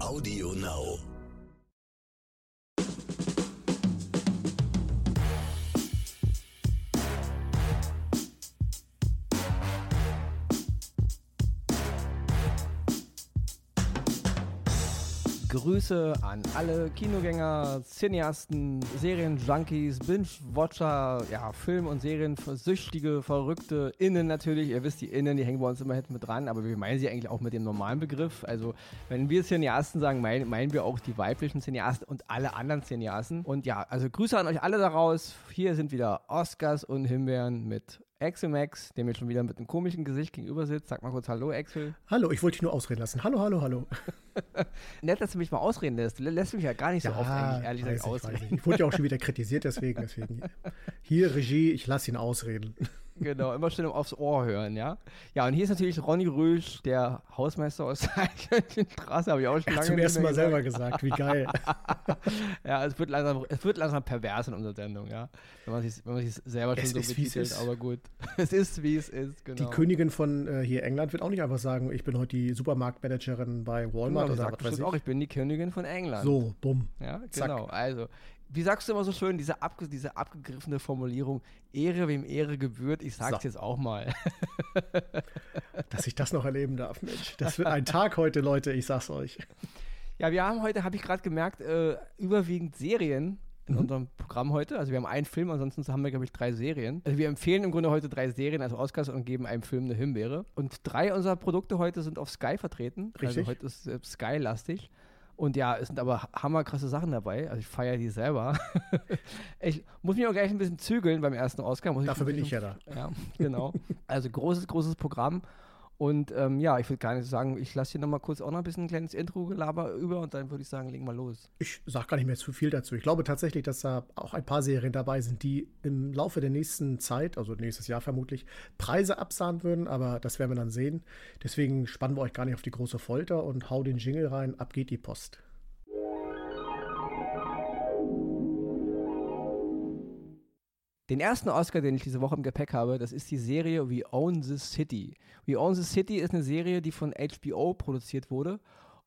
Audio Now. Grüße an alle Kinogänger, Cineasten, Serienjunkies, Binge-Watcher, ja, Film- und Seriensüchtige, Verrückte, Innen natürlich. Ihr wisst, die Innen, die hängen bei uns immer hinten mit dran, aber wir meinen sie eigentlich auch mit dem normalen Begriff. Also, wenn wir Cineasten sagen, meinen, meinen wir auch die weiblichen Cineasten und alle anderen Cineasten. Und ja, also Grüße an euch alle daraus. Hier sind wieder Oscars und Himbeeren mit Axel Max, der mir schon wieder mit einem komischen Gesicht gegenüber sitzt. Sag mal kurz Hallo, Axel. Hallo, ich wollte dich nur ausreden lassen. Hallo, hallo, hallo. Nett, dass du mich mal ausreden lässt. Du lässt mich ja gar nicht so oft, eigentlich, ehrlich gesagt, ausreden. Ich, ich wurde ja auch schon wieder kritisiert, deswegen. deswegen. Hier, Regie, ich lasse ihn ausreden. Genau, immer schön aufs Ohr hören, ja. Ja, und hier ist natürlich Ronny Rüsch, der Hausmeister aus der Straße, habe ich auch schon lange Zum ersten Mal selber gesagt, wie geil. Ja, es wird langsam, es wird langsam pervers in unserer Sendung, ja. Wenn man sich, wenn man sich selber schon Es so ist, betitelt, ist. aber gut. Es ist, wie es ist, genau. Die Königin von äh, hier England wird auch nicht einfach sagen, ich bin heute die Supermarktmanagerin bei Genau, Walmart die oder sagt was weiß bestimmt auch, ich. ich bin die Königin von England. So, bumm. Ja, Zack. genau. Also, wie sagst du immer so schön, diese, abge diese abgegriffene Formulierung, Ehre wem Ehre gebührt, ich sag's So. jetzt auch mal. Dass ich das noch erleben darf, Mensch. Das wird ein Tag heute, Leute, ich sag's euch. Ja, wir haben heute, habe ich gerade gemerkt, äh, überwiegend Serien in Mhm. unserem Programm heute. Also wir haben einen Film, ansonsten haben wir, glaube ich, drei Serien. Also wir empfehlen im Grunde heute drei Serien, also Oscars und geben einem Film eine Himbeere. Und drei unserer Produkte heute sind auf Sky vertreten. Also Richtig. heute ist äh, Sky-lastig. Und ja, es sind aber hammerkrasse Sachen dabei. Also ich feiere die selber. ich muss mich auch gleich ein bisschen zügeln beim ersten Oscar. Dafür bin ich ja da. Ja, genau. Also großes, großes Programm. Und ähm, ja, ich würde gar nicht sagen, ich lasse hier nochmal kurz auch noch ein bisschen ein kleines Intro-Gelaber über und dann würde ich sagen, legen wir los. Ich sag gar nicht mehr zu viel dazu. Ich glaube tatsächlich, dass da auch ein paar Serien dabei sind, die im Laufe der nächsten Zeit, also nächstes Jahr vermutlich, Preise absahnen würden, aber das werden wir dann sehen. Deswegen spannen wir euch gar nicht auf die große Folter und hau den Jingle rein, ab geht die Post. Den ersten Oscar, den ich diese Woche im Gepäck habe, das ist die Serie We Own the City. We Own the City ist eine Serie, die von HBO produziert wurde.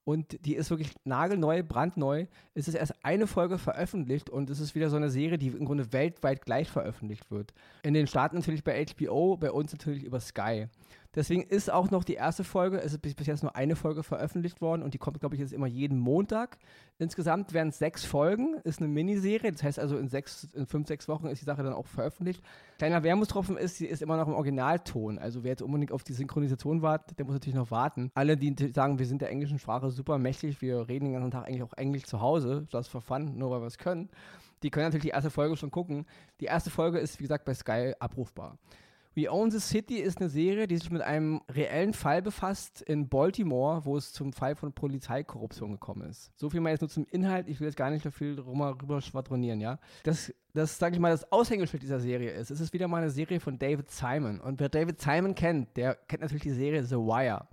Und die ist wirklich nagelneu, brandneu. Es ist erst eine Folge veröffentlicht und es ist wieder so eine Serie, die im Grunde weltweit gleich veröffentlicht wird. In den Staaten natürlich bei HBO, bei uns natürlich über Sky. Deswegen ist auch noch die erste Folge, es ist bis, jetzt nur eine Folge veröffentlicht worden und die kommt, glaube ich, jetzt immer jeden Montag. Insgesamt werden es sechs Folgen, ist eine Miniserie, das heißt also in sechs, in fünf, sechs Wochen ist die Sache dann auch veröffentlicht. Kleiner Wermutstropfen ist, sie ist immer noch im Originalton. Also wer jetzt unbedingt auf die Synchronisation wartet, der muss natürlich noch warten. Alle, die sagen, wir sind der englischen Sprache super mächtig, wir reden den ganzen Tag eigentlich auch Englisch zu Hause, das for fun, nur weil wir es können, die können natürlich die erste Folge schon gucken. Die erste Folge ist, wie gesagt, bei Sky abrufbar. We Own the City ist eine Serie, die sich mit einem reellen Fall befasst in Baltimore, wo es zum Fall von Polizeikorruption gekommen ist. So viel mal jetzt nur zum Inhalt. Ich will jetzt gar nicht so viel drüber, rüber schwadronieren, ja. Das, das sage ich mal, das Aushängeschild dieser Serie ist. Es ist wieder mal eine Serie von David Simon. Und wer David Simon kennt, der kennt natürlich die Serie The Wire.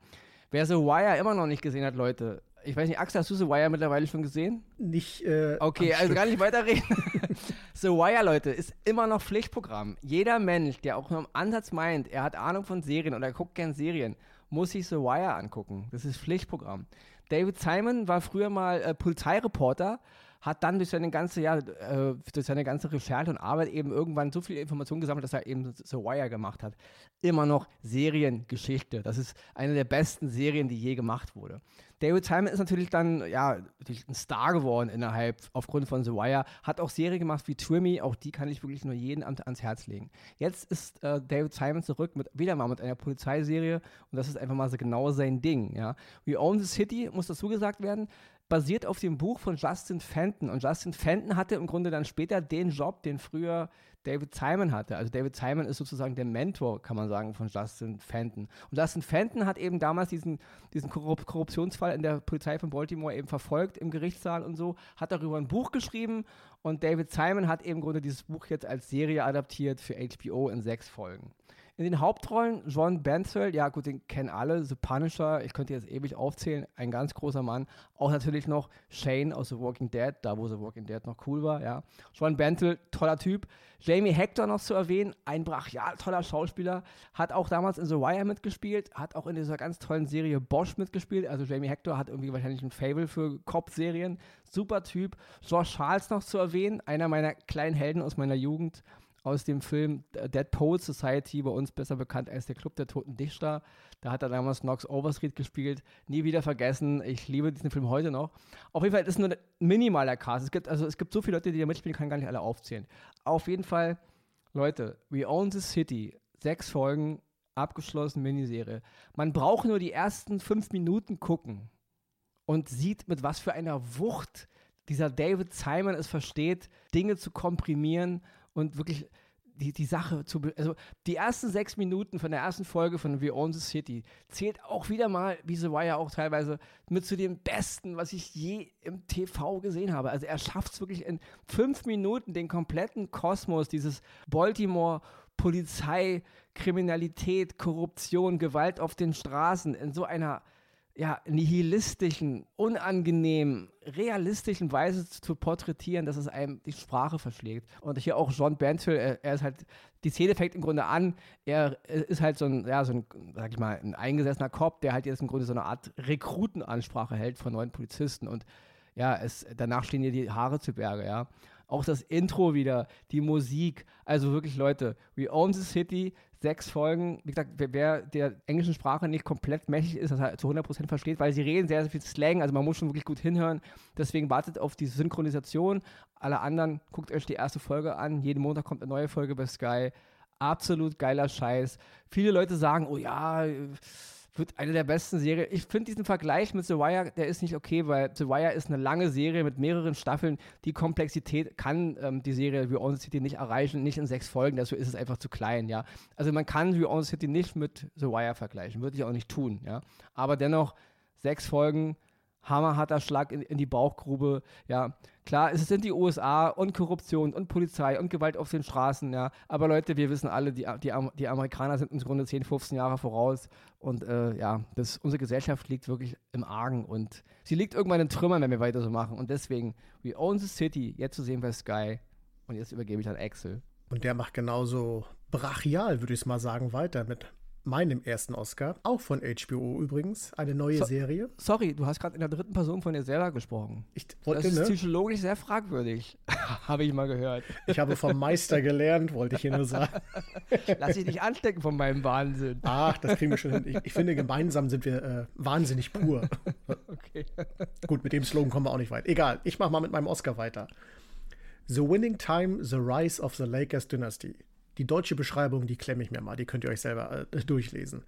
Wer The Wire immer noch nicht gesehen hat, Leute, ich weiß nicht, Axel, hast du The Wire mittlerweile schon gesehen? Nicht. Äh, Okay, also Stück. gar nicht weiterreden. The Wire, Leute, ist immer noch Pflichtprogramm. Jeder Mensch, der auch nur im Ansatz meint, er hat Ahnung von Serien oder er guckt gern Serien, muss sich The Wire angucken. Das ist Pflichtprogramm. David Simon war früher mal äh, Polizeireporter, hat dann durch seine ganze, ja, äh, durch seine ganze Recherche und Arbeit eben irgendwann so viel Informationen gesammelt, dass er eben The Wire gemacht hat. Immer noch Seriengeschichte. Das ist eine der besten Serien, die je gemacht wurde. David Simon ist natürlich dann, ja, ein Star geworden innerhalb, aufgrund von The Wire, hat auch Serien gemacht wie Trimmy, auch die kann ich wirklich nur jedem an, ans Herz legen. Jetzt ist äh, David Simon zurück mit, wieder mal mit einer Polizeiserie und das ist einfach mal so genau sein Ding, ja. We Own the City, muss dazu gesagt werden, basiert auf dem Buch von Justin Fenton. Und Justin Fenton hatte im Grunde dann später den Job, den früher David Simon hatte. Also David Simon ist sozusagen der Mentor, kann man sagen, von Justin Fenton. Und Justin Fenton hat eben damals diesen, diesen Korrup Korruptionsfall in der Polizei von Baltimore eben verfolgt im Gerichtssaal und so, hat darüber ein Buch geschrieben und David Simon hat eben im Grunde dieses Buch jetzt als Serie adaptiert für HBO in sechs Folgen. In den Hauptrollen John Benswell, ja gut, den kennen alle, The Punisher, ich könnte jetzt ewig aufzählen, ein ganz großer Mann. Auch natürlich noch Shane aus The Walking Dead, da wo The Walking Dead noch cool war, ja. John Benswell, toller Typ. Jamie Hector noch zu erwähnen, ein brachial toller Schauspieler, hat auch damals in The Wire mitgespielt, hat auch in dieser ganz tollen Serie Bosch mitgespielt. Also Jamie Hector hat irgendwie wahrscheinlich ein Fable für Cop-Serien. Super Typ. George Charles noch zu erwähnen, einer meiner kleinen Helden aus meiner Jugend aus dem Film Dead Poet Society, bei uns besser bekannt als der Club der Toten Dichter. Da hat er damals Knox Overstreet gespielt. Nie wieder vergessen. Ich liebe diesen Film heute noch. Auf jeden Fall ist es nur ein minimaler Cast. Es gibt, also, es gibt so viele Leute, die da mitspielen, kann gar nicht alle aufzählen. Auf jeden Fall, Leute, We Own the City. Sechs Folgen, abgeschlossen, Miniserie. Man braucht nur die ersten fünf Minuten gucken und sieht, mit was für einer Wucht dieser David Simon es versteht, Dinge zu komprimieren und wirklich die, die Sache zu. Also, die ersten sechs Minuten von der ersten Folge von We Own the City zählt auch wieder mal, wie The Wire auch teilweise, mit zu den besten, was ich je im TV gesehen habe. Also, er schafft es wirklich in fünf Minuten, den kompletten Kosmos dieses Baltimore. Polizei, Kriminalität, Korruption, Gewalt auf den Straßen in so einer ja, nihilistischen, unangenehmen, realistischen Weise zu porträtieren, dass es einem die Sprache verschlägt. Und hier auch John Banfield, er, ist halt, die Szene fängt im Grunde an, er ist halt so ein, ja, so ein, sag ich mal, ein eingesessener Cop, der halt jetzt im Grunde so eine Art Rekrutenansprache hält von neuen Polizisten und ja, es, danach stehen dir die Haare zu Berge, ja. Auch das Intro wieder, die Musik. Also wirklich, Leute, We Own the City, sechs Folgen. Wie gesagt, wer, der englischen Sprache nicht komplett mächtig ist, das halt zu 100% versteht, weil sie reden sehr, sehr viel Slang. Also man muss schon wirklich gut hinhören. Deswegen wartet auf die Synchronisation. Alle anderen, guckt euch die erste Folge an. Jeden Montag kommt eine neue Folge bei Sky. Absolut geiler Scheiß. Viele Leute sagen, oh ja, wird eine der besten Serien. Ich finde diesen Vergleich mit The Wire, der ist nicht okay, weil The Wire ist eine lange Serie mit mehreren Staffeln. Die Komplexität kann ähm, die Serie the City nicht erreichen, nicht in sechs Folgen. Dafür ist es einfach zu klein, ja. Also man kann the City nicht mit The Wire vergleichen, würde ich auch nicht tun, ja. Aber dennoch sechs Folgen hammerharter Schlag in, in, die Bauchgrube. Ja, klar, es sind die USA und Korruption und Polizei und Gewalt auf den Straßen, ja. Aber Leute, wir wissen alle, die, die, die Amerikaner sind im Grunde 10, 15 Jahre voraus. Und äh, ja, das, unsere Gesellschaft liegt wirklich im Argen und sie liegt irgendwann in Trümmern, wenn wir weiter so machen. Und deswegen, we own the city, jetzt zu sehen bei Sky. Und jetzt übergebe ich an Axel. Und der macht genauso brachial, würde ich es mal sagen, weiter mit meinem ersten Oscar, auch von HBO übrigens, eine neue so, Serie. Sorry, du hast gerade in der dritten Person von dir selber gesprochen. Ich wollte, das ist ne? psychologisch sehr fragwürdig, habe ich mal gehört. Ich habe vom Meister gelernt, wollte ich hier nur sagen. Lass dich nicht anstecken von meinem Wahnsinn. Ach, das kriegen wir schon hin. Ich, ich finde, gemeinsam sind wir äh, wahnsinnig pur. okay. Gut, mit dem Slogan kommen wir auch nicht weit. Egal, ich mache mal mit meinem Oscar weiter. The Winning Time, The Rise of the Lakers Dynasty. Die deutsche Beschreibung, die klemme ich mir mal, die könnt ihr euch selber äh, durchlesen.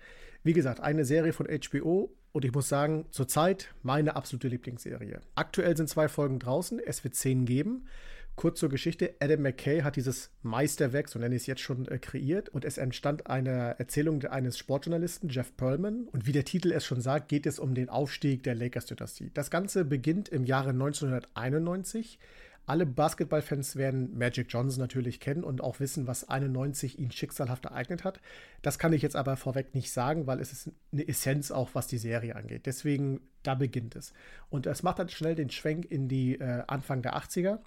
Wie gesagt, eine Serie von HBO und ich muss sagen, zurzeit meine absolute Lieblingsserie. Aktuell sind zwei Folgen draußen, es wird zehn geben. Kurz zur Geschichte: Adam McKay hat dieses Meisterwerk, so nenne ich es jetzt schon, äh, kreiert und es entstand eine Erzählung eines Sportjournalisten, Jeff Pearlman. Und wie der Titel es schon sagt, geht es um den Aufstieg der Lakers-Dynastie. Das Ganze beginnt im Jahre 1991 alle Basketballfans werden Magic Johnson natürlich kennen und auch wissen, was 91 ihn schicksalhaft ereignet hat. Das kann ich jetzt aber vorweg nicht sagen, weil es ist eine Essenz auch, was die Serie angeht. Deswegen, da beginnt es. Und es macht dann schnell den Schwenk in die äh, Anfang der 80er,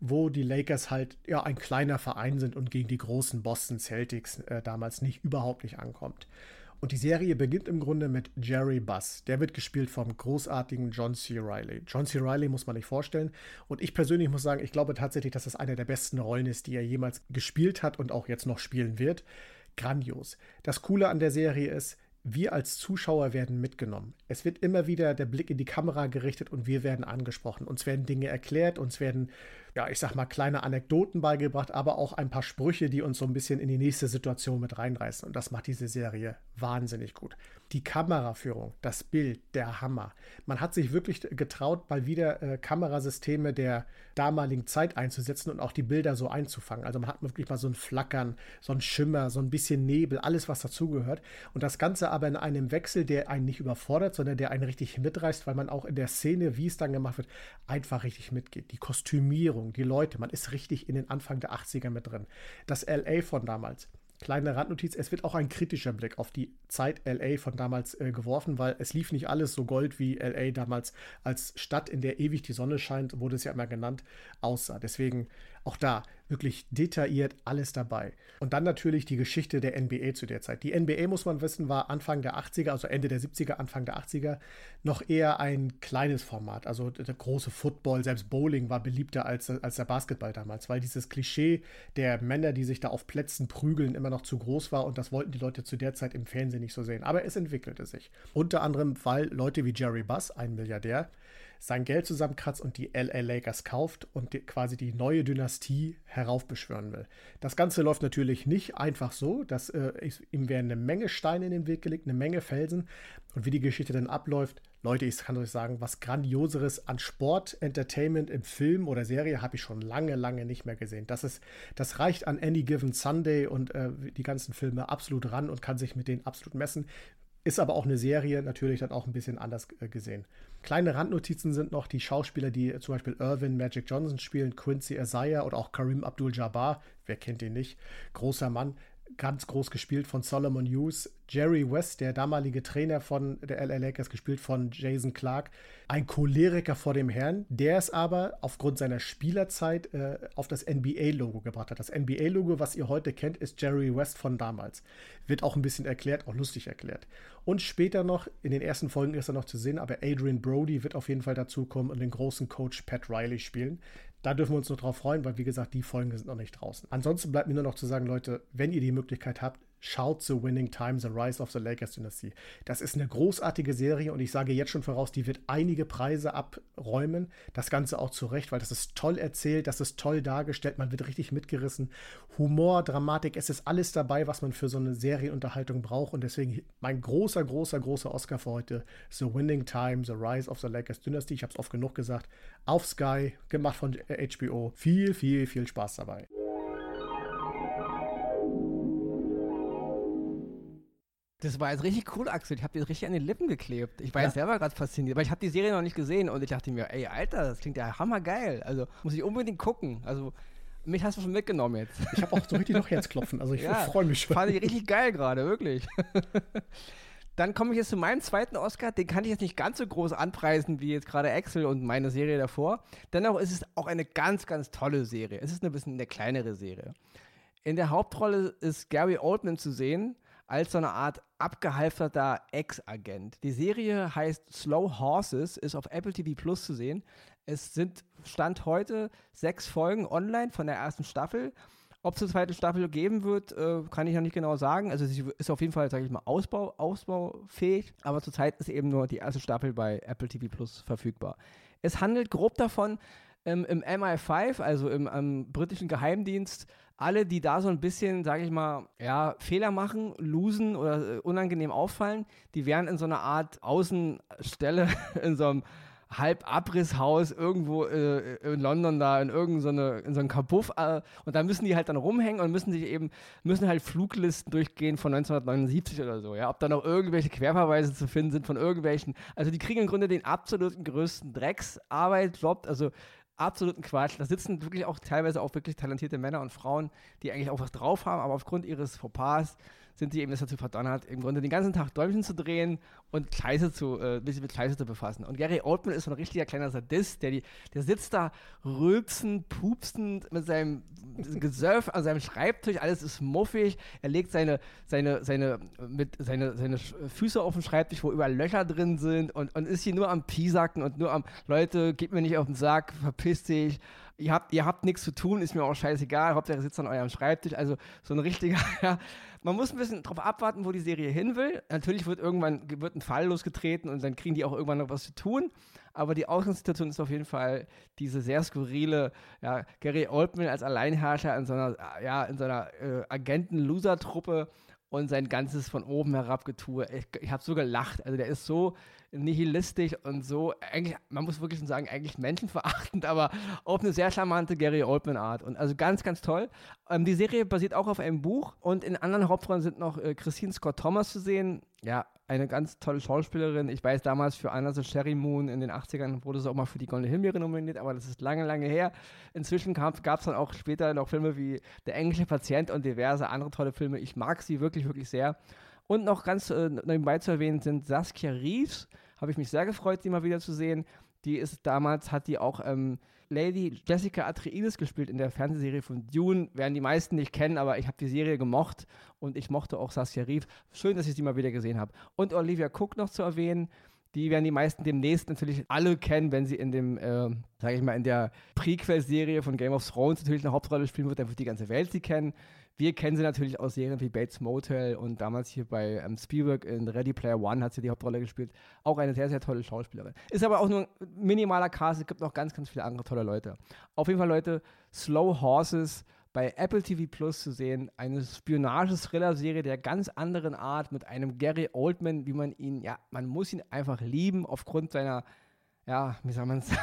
wo die Lakers halt ja ein kleiner Verein sind und gegen die großen Boston Celtics äh, damals nicht überhaupt nicht ankommt. Und die Serie beginnt im Grunde mit Jerry Buss. Der wird gespielt vom großartigen John C. Riley. John C. Riley muss man nicht vorstellen. Und ich persönlich muss sagen, ich glaube tatsächlich, dass das eine der besten Rollen ist, die er jemals gespielt hat und auch jetzt noch spielen wird. Grandios. Das Coole an der Serie ist, wir als Zuschauer werden mitgenommen. Es wird immer wieder der Blick in die Kamera gerichtet und wir werden angesprochen. Uns werden Dinge erklärt, uns werden ja, ich sag mal, kleine Anekdoten beigebracht, aber auch ein paar Sprüche, die uns so ein bisschen in die nächste Situation mit reinreißen. Und das macht diese Serie wahnsinnig gut. Die Kameraführung, das Bild, der Hammer. Man hat sich wirklich getraut, mal wieder äh, Kamerasysteme der damaligen Zeit einzusetzen und auch die Bilder so einzufangen. Also man hat wirklich mal so ein Flackern, so ein Schimmer, so ein bisschen Nebel, alles, was dazugehört. Und das Ganze aber in einem Wechsel, der einen nicht überfordert, sondern der einen richtig mitreißt, weil man auch in der Szene, wie es dann gemacht wird, einfach richtig mitgeht. Die Kostümierung, die Leute, man ist richtig in den Anfang der 80er mit drin. Das LA von damals Kleine Randnotiz, es wird auch ein kritischer Blick auf die Zeit LA von damals äh, geworfen, weil es lief nicht alles so gold, wie LA damals als Stadt, in der ewig die Sonne scheint, wurde es ja immer genannt, aussah. Deswegen auch da wirklich detailliert alles dabei. Und dann natürlich die Geschichte der NBA zu der Zeit. Die NBA, muss man wissen, war Anfang der 80er, also Ende der 70er, Anfang der 80er, noch eher ein kleines Format. Also der große Football, selbst Bowling war beliebter als, als der Basketball damals, weil dieses Klischee der Männer, die sich da auf Plätzen prügeln, immer noch zu groß war und das wollten die Leute zu der Zeit im Fernsehen nicht so sehen. Aber es entwickelte sich. Unter anderem, weil Leute wie Jerry Buss, ein Milliardär, sein Geld zusammenkratzt und die LA Lakers kauft und die, quasi die neue Dynastie heraufbeschwören will. Das Ganze läuft natürlich nicht einfach so. Das, äh, ihm werden eine Menge Steine in den Weg gelegt, eine Menge Felsen. Und wie die Geschichte dann abläuft, Leute, ich kann euch sagen, was Grandioseres an Sport, Entertainment im Film oder Serie habe ich schon lange, lange nicht mehr gesehen. Das, ist, das reicht an Any Given Sunday und äh, die ganzen Filme absolut ran und kann sich mit denen absolut messen. Ist aber auch eine Serie, natürlich dann auch ein bisschen anders äh, gesehen. Kleine Randnotizen sind noch die Schauspieler, die zum Beispiel Irvin Magic Johnson spielen, Quincy Isaiah oder auch Karim Abdul-Jabbar. Wer kennt ihn nicht? Großer Mann, ganz groß gespielt von Solomon Hughes. Jerry West, der damalige Trainer von der LA Lakers, gespielt von Jason Clark. Ein Choleriker vor dem Herrn, der es aber aufgrund seiner Spielerzeit äh, auf das NBA-Logo gebracht hat. Das NBA-Logo, was ihr heute kennt, ist Jerry West von damals. Wird auch ein bisschen erklärt, auch lustig erklärt. Und später noch, in den ersten Folgen ist er noch zu sehen, aber Adrian Brody wird auf jeden Fall dazukommen und den großen Coach Pat Riley spielen da dürfen wir uns noch drauf freuen, weil wie gesagt, die Folgen sind noch nicht draußen. Ansonsten bleibt mir nur noch zu sagen, Leute, wenn ihr die Möglichkeit habt, schaut The Winning Time, The Rise of the Lakers Dynasty. Das ist eine großartige Serie und ich sage jetzt schon voraus, die wird einige Preise abräumen. Das Ganze auch zu Recht, weil das ist toll erzählt, das ist toll dargestellt, man wird richtig mitgerissen. Humor, Dramatik, es ist alles dabei, was man für so eine Serienunterhaltung braucht und deswegen mein großer, großer, großer Oscar für heute, The Winning Time, The Rise of the Lakers Dynasty. Ich habe es oft genug gesagt. Auf Sky, gemacht von HBO. Viel, viel, viel Spaß dabei. Das war jetzt richtig cool, Axel. Ich habe dir richtig an den Lippen geklebt. Ich war ja. jetzt selber gerade fasziniert, weil ich habe die Serie noch nicht gesehen und ich dachte mir, ey, Alter, das klingt ja hammergeil. Also muss ich unbedingt gucken. Also mich hast du schon mitgenommen jetzt. Ich habe auch so richtig noch Herzklopfen. Also ich ja, freue mich schon. Fand ich richtig geil gerade, wirklich. Dann komme ich jetzt zu meinem zweiten Oscar. Den kann ich jetzt nicht ganz so groß anpreisen wie jetzt gerade Axel und meine Serie davor. Dennoch ist es auch eine ganz, ganz tolle Serie. Es ist ein bisschen eine kleinere Serie. In der Hauptrolle ist Gary Oldman zu sehen als so eine Art abgehalfterter Ex-Agent. Die Serie heißt Slow Horses, ist auf Apple TV Plus zu sehen. Es sind Stand heute sechs Folgen online von der ersten Staffel. Ob es eine zweite Staffel geben wird, äh, kann ich noch nicht genau sagen. Also sie ist auf jeden Fall, sage ich mal, Ausbau, ausbaufähig. Aber zurzeit ist eben nur die erste Staffel bei Apple TV Plus verfügbar. Es handelt grob davon, ähm, im MI5, also im, im britischen Geheimdienst, alle, die da so ein bisschen, sage ich mal, ja, Fehler machen, losen oder äh, unangenehm auffallen, die werden in so einer Art Außenstelle, in so einem Halbabrisshaus irgendwo äh, in London da in irgendeine so in so einem Kabuff äh, und da müssen die halt dann rumhängen und müssen sich eben müssen halt Fluglisten durchgehen von 1979 oder so, ja, ob da noch irgendwelche Querverweise zu finden sind von irgendwelchen, also die kriegen im Grunde den absoluten größten Drecksarbeit-Job, also absoluten Quatsch. Da sitzen wirklich auch teilweise auch wirklich talentierte Männer und Frauen, die eigentlich auch was drauf haben, aber aufgrund ihres Fauxpas sind sie eben dazu verdonnert, im Grunde den ganzen Tag Däumchen zu drehen und Scheiße zu, äh, sich mit Scheiße zu befassen. Und Gary Oldman ist so ein richtiger kleiner Sadist, der, die, der sitzt da rülpsend, pupsend mit seinem Gesöff an seinem Schreibtisch, alles ist muffig, er legt seine, seine, seine, mit, seine, seine Füße auf den Schreibtisch, wo überall Löcher drin sind und, und ist hier nur am Piesacken und nur am, Leute, geht mir nicht auf den Sack, verpiss dich, ihr habt, ihr habt nichts zu tun, ist mir auch scheißegal, Hauptsache sitzt an eurem Schreibtisch. Also so ein richtiger, ja, man muss ein bisschen drauf abwarten, wo die Serie hin will. Natürlich wird irgendwann wird ein Fall losgetreten und dann kriegen die auch irgendwann noch was zu tun. Aber die Ausgangssituation ist auf jeden Fall diese sehr skurrile, ja, Gary Oldman als Alleinherrscher in so einer, ja, in so einer äh, Agenten-Loser-Truppe und sein ganzes von oben herab Getue. Ich, ich habe so gelacht. Also der ist so nihilistisch und so, eigentlich, man muss wirklich sagen, eigentlich menschenverachtend, aber auf eine sehr charmante Gary Oldman-Art. Und also ganz, ganz toll. Ähm, die Serie basiert auch auf einem Buch und in anderen Hauptrollen sind noch äh, Christine Scott Thomas zu sehen. Ja, eine ganz tolle Schauspielerin. Ich weiß, damals für Anna the Sherry Moon in den 80ern wurde sie auch mal für die Goldene Himbeere nominiert, aber das ist lange, lange her. Inzwischen gab es dann auch später noch Filme wie Der englische Patient und diverse andere tolle Filme. Ich mag sie wirklich, wirklich sehr. Und noch ganz äh, nebenbei zu erwähnen sind Saskia Reeves. Habe ich mich sehr gefreut, sie mal wieder zu sehen. Die ist damals, hat die auch ähm, Lady Jessica Atreides gespielt in der Fernsehserie von Dune. Werden die meisten nicht kennen, aber ich habe die Serie gemocht und ich mochte auch Saskia Reeves. Schön, dass ich sie mal wieder gesehen habe. Und Olivia Cook noch zu erwähnen. Die werden die meisten demnächst natürlich alle kennen, wenn sie in dem, äh, sage ich mal, in der Prequel-Serie von Game of Thrones natürlich eine Hauptrolle spielen wird, dann wird die ganze Welt sie kennen. Wir kennen sie natürlich aus Serien wie Bates Motel und damals hier bei ähm, Spielberg in Ready Player One hat sie die Hauptrolle gespielt. Auch eine sehr, sehr tolle Schauspielerin. Ist aber auch nur ein minimaler Cast. Es gibt noch ganz, ganz viele andere tolle Leute. Auf jeden Fall, Leute, Slow Horses bei Apple TV Plus zu sehen. Eine Spionage-Thriller-Serie der ganz anderen Art mit einem Gary Oldman, wie man ihn, ja, man muss ihn einfach lieben aufgrund seiner, ja, wie soll man sagen,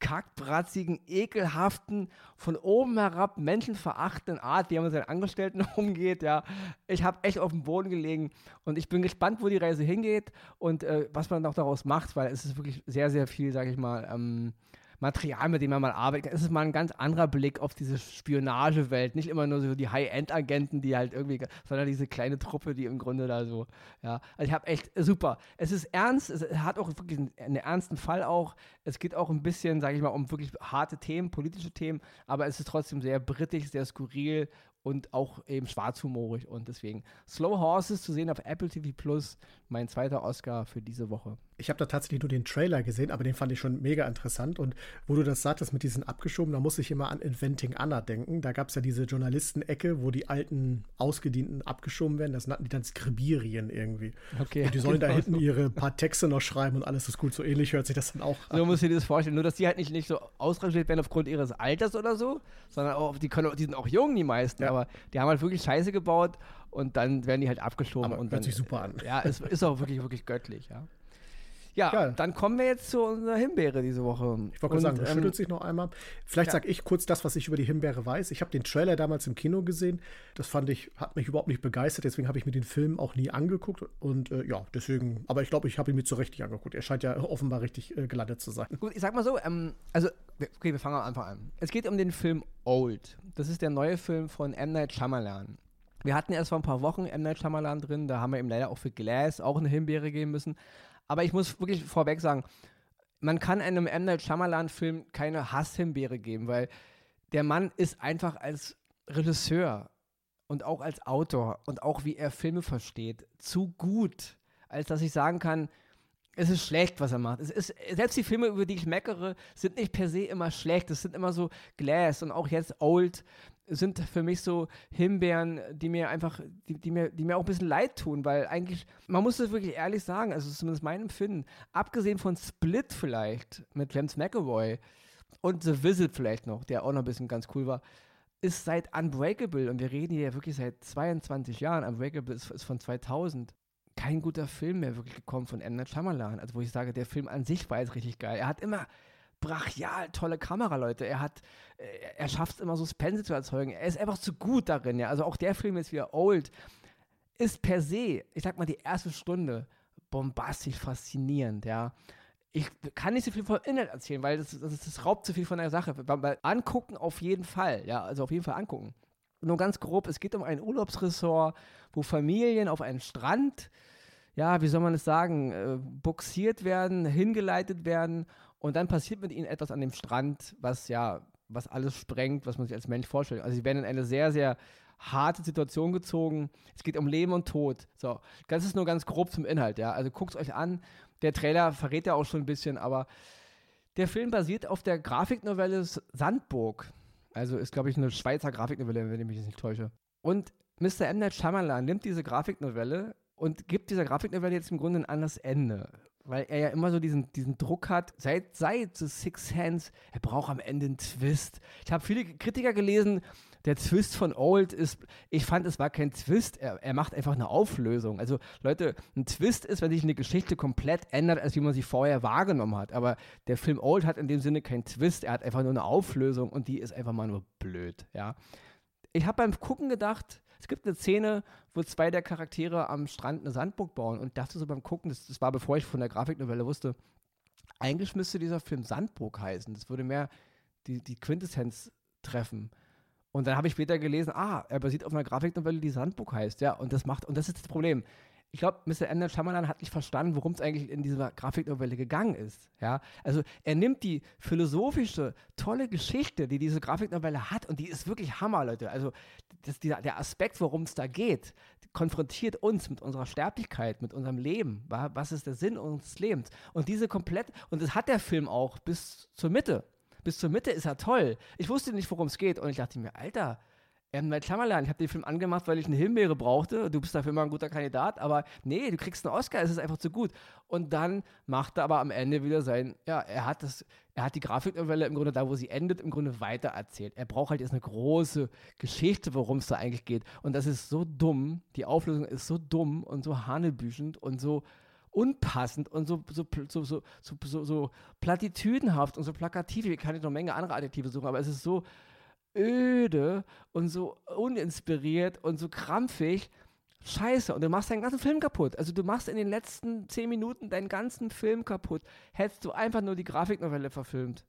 kackbratzigen, ekelhaften, von oben herab menschenverachtenden Art, wie er mit seinen Angestellten umgeht. Ja, ich habe echt auf dem Boden gelegen und ich bin gespannt, wo die Reise hingeht und äh, was man noch daraus macht, weil es ist wirklich sehr, sehr viel, sage ich mal, ähm, Material, mit dem man mal arbeitet. Es ist mal ein ganz anderer Blick auf diese Spionagewelt. Nicht immer nur so die High-End-Agenten, die halt irgendwie, sondern diese kleine Truppe, die im Grunde da so, ja. Also ich habe echt, super. Es ist ernst, es hat auch wirklich einen, einen ernsten Fall auch. Es geht auch ein bisschen, sage ich mal, um wirklich harte Themen, politische Themen, aber es ist trotzdem sehr britisch, sehr skurril und auch eben schwarzhumorig und deswegen Slow Horses zu sehen auf Apple TV Plus, mein zweiter Oscar für diese Woche. Ich habe da tatsächlich nur den Trailer gesehen, aber den fand ich schon mega interessant und wo du das sagtest mit diesen abgeschoben, da muss ich immer an Inventing Anna denken. Da gab es ja diese Journalistenecke, wo die alten Ausgedienten abgeschoben werden, das nannten die dann Skribirien irgendwie. Okay. Und die sollen genau da hinten so. ihre paar Texte noch schreiben und alles ist gut, so ähnlich hört sich das dann auch an. So muss ich dir das vorstellen, nur dass die halt nicht, nicht so ausrangiert werden aufgrund ihres Alters oder so, sondern auch, die, können, die sind auch jung, die meisten. Ja aber die haben halt wirklich Scheiße gebaut und dann werden die halt abgeschoben. Aber und hört dann, sich super an. Ja, es ist auch wirklich, wirklich göttlich, ja. Ja, Geil. dann kommen wir jetzt zu unserer Himbeere diese Woche. Ich wollte sagen, du ähm, schüttelt sich noch einmal. Vielleicht ja. sage ich kurz das, was ich über die Himbeere weiß. Ich habe den Trailer damals im Kino gesehen. Das fand ich, hat mich überhaupt nicht begeistert. Deswegen habe ich mir den Film auch nie angeguckt. Und äh, ja, deswegen, aber ich glaube, ich habe ihn mir zu Recht nicht angeguckt. Er scheint ja offenbar richtig äh, gelandet zu sein. Gut, ich sag mal so, ähm, also, okay, wir fangen am Anfang an. Es geht um den Film Old. Das ist der neue Film von M. Night Shyamalan. Wir hatten erst vor ein paar Wochen M. Night Shyamalan drin, da haben wir ihm leider auch für Glass auch eine Himbeere geben müssen. Aber ich muss wirklich vorweg sagen, man kann einem M. Night Shyamalan-Film keine Hasshimbeere geben, weil der Mann ist einfach als Regisseur und auch als Autor und auch wie er Filme versteht, zu gut, als dass ich sagen kann, es ist schlecht, was er macht. Es ist, selbst die Filme, über die ich meckere, sind nicht per se immer schlecht. Es sind immer so Glass und auch jetzt Old sind für mich so Himbeeren, die mir einfach, die, die, mir, die mir auch ein bisschen leid tun, weil eigentlich, man muss das wirklich ehrlich sagen, also zumindest mein Empfinden, abgesehen von Split vielleicht mit James McAvoy und The Visit vielleicht noch, der auch noch ein bisschen ganz cool war, ist seit Unbreakable, und wir reden hier ja wirklich seit 22 Jahren, Unbreakable ist, ist von 2000, kein guter Film mehr wirklich gekommen von M. Night Shyamalan. Also wo ich sage, der Film an sich war jetzt richtig geil. Er hat immer brachial tolle Kameraleute. Er hat, äh, er schafft es immer Suspense zu erzeugen. Er ist einfach zu gut darin. Ja. Also auch der Film ist wieder old. Ist per se, ich sag mal, die erste Stunde bombastisch faszinierend, ja. Ich kann nicht so viel von Inhalt erzählen, weil das, das, das raubt zu viel von der Sache. Weil angucken auf jeden Fall, ja, also auf jeden Fall angucken. Nur ganz grob, es geht um ein Urlaubsressort, wo Familien auf einen Strand, ja, wie soll man es sagen, äh, buxiert werden, hingeleitet werden und dann passiert mit ihnen etwas an dem Strand, was ja, was alles sprengt, was man sich als Mensch vorstellt. Also sie werden in eine sehr, sehr harte Situation gezogen. Es geht um Leben und Tod. So, das ist nur ganz grob zum Inhalt, ja. Also guckt euch an. Der Trailer verrät ja auch schon ein bisschen, aber der Film basiert auf der Grafiknovelle Sandburg. Also ist, glaube ich, eine Schweizer Grafiknovelle, wenn ich mich nicht täusche. Und Mr. M. Night Shyamalan nimmt diese Grafiknovelle und gibt dieser Grafiknovelle jetzt im Grunde ein anderes Ende. Weil er ja immer so diesen, diesen Druck hat, seit, seit Six Hands, er braucht am Ende einen Twist. Ich habe viele Kritiker gelesen, der Twist von Old ist, ich fand, es war kein Twist, er, er macht einfach eine Auflösung. Also Leute, ein Twist ist, wenn sich eine Geschichte komplett ändert, als wie man sie vorher wahrgenommen hat. Aber der Film Old hat in dem Sinne keinen Twist, er hat einfach nur eine Auflösung und die ist einfach mal nur blöd, ja. Ich habe beim Gucken gedacht, es gibt eine Szene, wo zwei der Charaktere am Strand eine Sandburg bauen und dachte so beim Gucken, das, das war bevor ich von der Grafiknovelle wusste, eigentlich müsste dieser Film Sandburg heißen. Das würde mehr die, die Quintessenz treffen. Und dann habe ich später gelesen, ah, er basiert auf einer Grafiknovelle, die Sandburg heißt, ja, und das macht, und das ist das Problem. Ich glaube, Mr. M. Shyamalan hat nicht verstanden, worum es eigentlich in dieser Grafiknovelle gegangen ist. Ja, also er nimmt die philosophische, tolle Geschichte, die diese Grafiknovelle hat, und die ist wirklich Hammer, Leute. Also das, dieser, der Aspekt, worum es da geht, konfrontiert uns mit unserer Sterblichkeit, mit unserem Leben. Was ist der Sinn unseres Lebens? Und diese komplett, und das hat der Film auch bis zur Mitte bis zur Mitte ist er toll. Ich wusste nicht, worum es geht. Und ich dachte mir, Alter, M. Night Shyamalan, ich habe den Film angemacht, weil ich eine Himbeere brauchte. Du bist dafür immer ein guter Kandidat, aber nee, du kriegst einen Oscar, es ist einfach zu gut. Und dann macht er aber am Ende wieder sein, ja, er hat das, er hat die Grafiknovelle im Grunde da, wo sie endet, im Grunde weitererzählt. Er braucht halt jetzt eine große Geschichte, worum es da eigentlich geht. Und das ist so dumm, die Auflösung ist so dumm und so hanebüchend und so unpassend und so, so, so, so, so, so platitüdenhaft und so plakativ. Ich kann jetzt noch eine Menge andere Adjektive suchen, aber es ist so öde und so uninspiriert und so krampfig. Scheiße, und du machst deinen ganzen Film kaputt. Also du machst in den letzten zehn Minuten deinen ganzen Film kaputt. Hättest du einfach nur die Grafiknovelle verfilmt.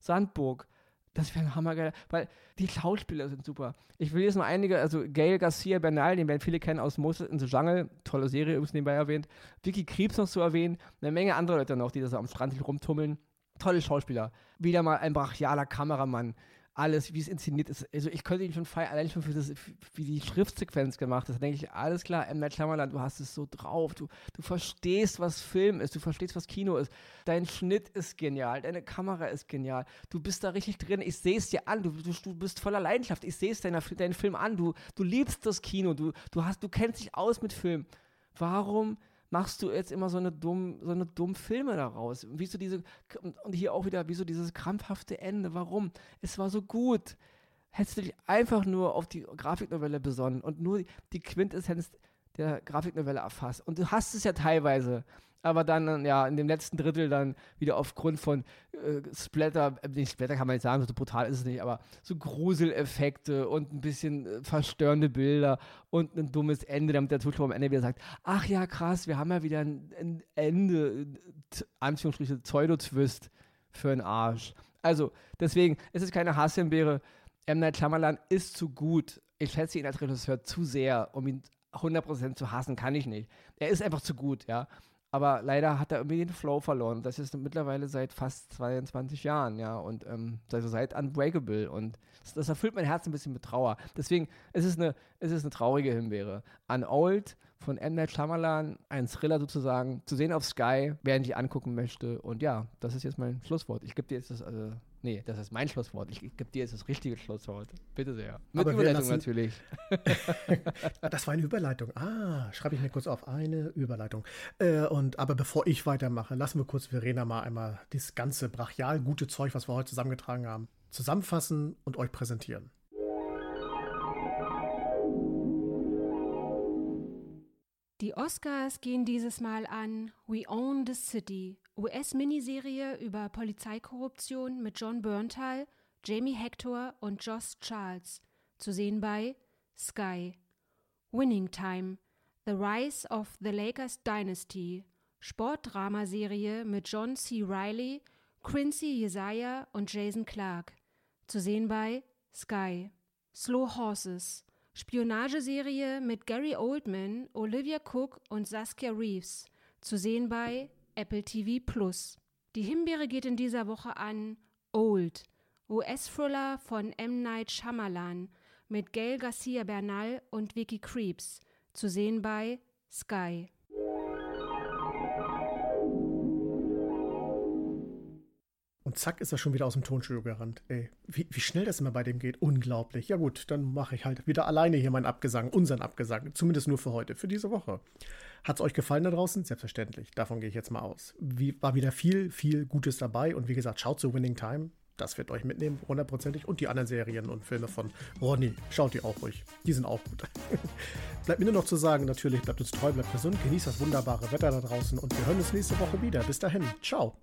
Sandburg. Das wäre ein hammergeil, weil die Schauspieler sind super. Ich will jetzt nur einige, also Gail Garcia Bernal, den werden viele kennen aus Moses in the Jungle, tolle Serie übrigens nebenbei erwähnt. Vicky Krebs noch zu erwähnen, eine Menge andere Leute noch, die da so am Strand rumtummeln. Tolle Schauspieler. Wieder mal ein brachialer Kameramann alles, wie es inszeniert ist. Also ich könnte ihn schon feiern, allein schon für das, wie die Schriftsequenz gemacht ist. Da denke ich, alles klar, M. Night Shyamalan, du hast es so drauf. Du, du verstehst, was Film ist. Du verstehst, was Kino ist. Dein Schnitt ist genial. Deine Kamera ist genial. Du bist da richtig drin. Ich sehe es dir an. Du, du, du bist voller Leidenschaft. Ich sehe es deiner, deinen Film an. Du, du liebst das Kino. Du, du, hast, du kennst dich aus mit Film. Warum machst du jetzt immer so eine dumm, so eine dumm Filme daraus? Wieso diese, und hier auch wieder, wieso dieses krampfhafte Ende? Warum? Es war so gut. Hättest du dich einfach nur auf die Grafiknovelle besonnen und nur die Quintessenz der Grafiknovelle erfasst. Und du hast es ja teilweise aber dann ja in dem letzten Drittel dann wieder aufgrund von äh, Splatter, äh, nicht Splatter kann man nicht sagen, so brutal ist es nicht, aber so Gruseleffekte und ein bisschen äh, verstörende Bilder und ein dummes Ende, damit der Zuschauer am Ende wieder sagt, ach ja krass, wir haben ja wieder ein, ein Ende, Anführungsstriche Pseudo-Twist für einen Arsch. Also deswegen, es ist keine Hasshimbeere. M. Night Shyamalan ist zu gut. Ich schätze ihn als Regisseur zu sehr, um ihn 100% zu hassen, kann ich nicht. Er ist einfach zu gut, ja. Aber leider hat er irgendwie den Flow verloren. Das ist mittlerweile seit fast 22 Jahren, ja. Und ähm, also seit Unbreakable. Und das, das, erfüllt mein Herz ein bisschen mit Trauer. Deswegen es ist es eine traurige Himbeere. Old von M. Night Shyamalan, ein Thriller sozusagen, zu sehen auf Sky, wer ihn sich angucken möchte. Und ja, das ist jetzt mein Schlusswort. Ich gebe dir jetzt das. Also, Nee, das ist mein Schlusswort. Ich, gebe dir jetzt das richtige Schlusswort. Bitte sehr. Mit Aber Überleitung natürlich. das war eine Überleitung. Ah, schreibe ich mir kurz auf. Eine Überleitung. Äh, und, aber bevor ich weitermache, lassen wir kurz Verena mal einmal das ganze brachial gute Zeug, was wir heute zusammengetragen haben, zusammenfassen und euch präsentieren. Die Oscars gehen dieses Mal an We Own the City US-Miniserie über Polizeikorruption mit John Berntal, Jamie Hector und Josh Charles, zu sehen bei Sky. Winning Time, The Rise of the Lakers Dynasty, Sportdramaserie mit John C. Riley, Quincy Jesaja und Jason Clark, zu sehen bei Sky. Slow Horses, Spionageserie mit Gary Oldman, Olivia Cook und Saskia Reeves, zu sehen bei Apple TV Plus. Die Himbeere geht in dieser Woche an Old, US-Thriller von M. Night Shyamalan mit Gail Garcia Bernal und Vicky Creeps, zu sehen bei Sky. Und zack ist er schon wieder aus dem Tonstudio gerannt. Ey, wie, wie schnell das immer bei dem geht. Unglaublich. Ja gut, dann mache ich halt wieder alleine hier meinen Abgesang, unseren Abgesang. Zumindest nur für heute, für diese Woche. Hat es euch gefallen da draußen? Selbstverständlich. Davon gehe ich jetzt mal aus. Wie, war wieder viel, viel Gutes dabei. Und wie gesagt, schaut zu Winning Time. Das wird euch mitnehmen, hundertprozentig. Und die anderen Serien und Filme von Ronny, schaut die auch ruhig. Die sind auch gut. bleibt mir nur noch zu sagen, natürlich bleibt uns treu, bleibt gesund, genießt das wunderbare Wetter da draußen und wir hören uns nächste Woche wieder. Bis dahin, ciao.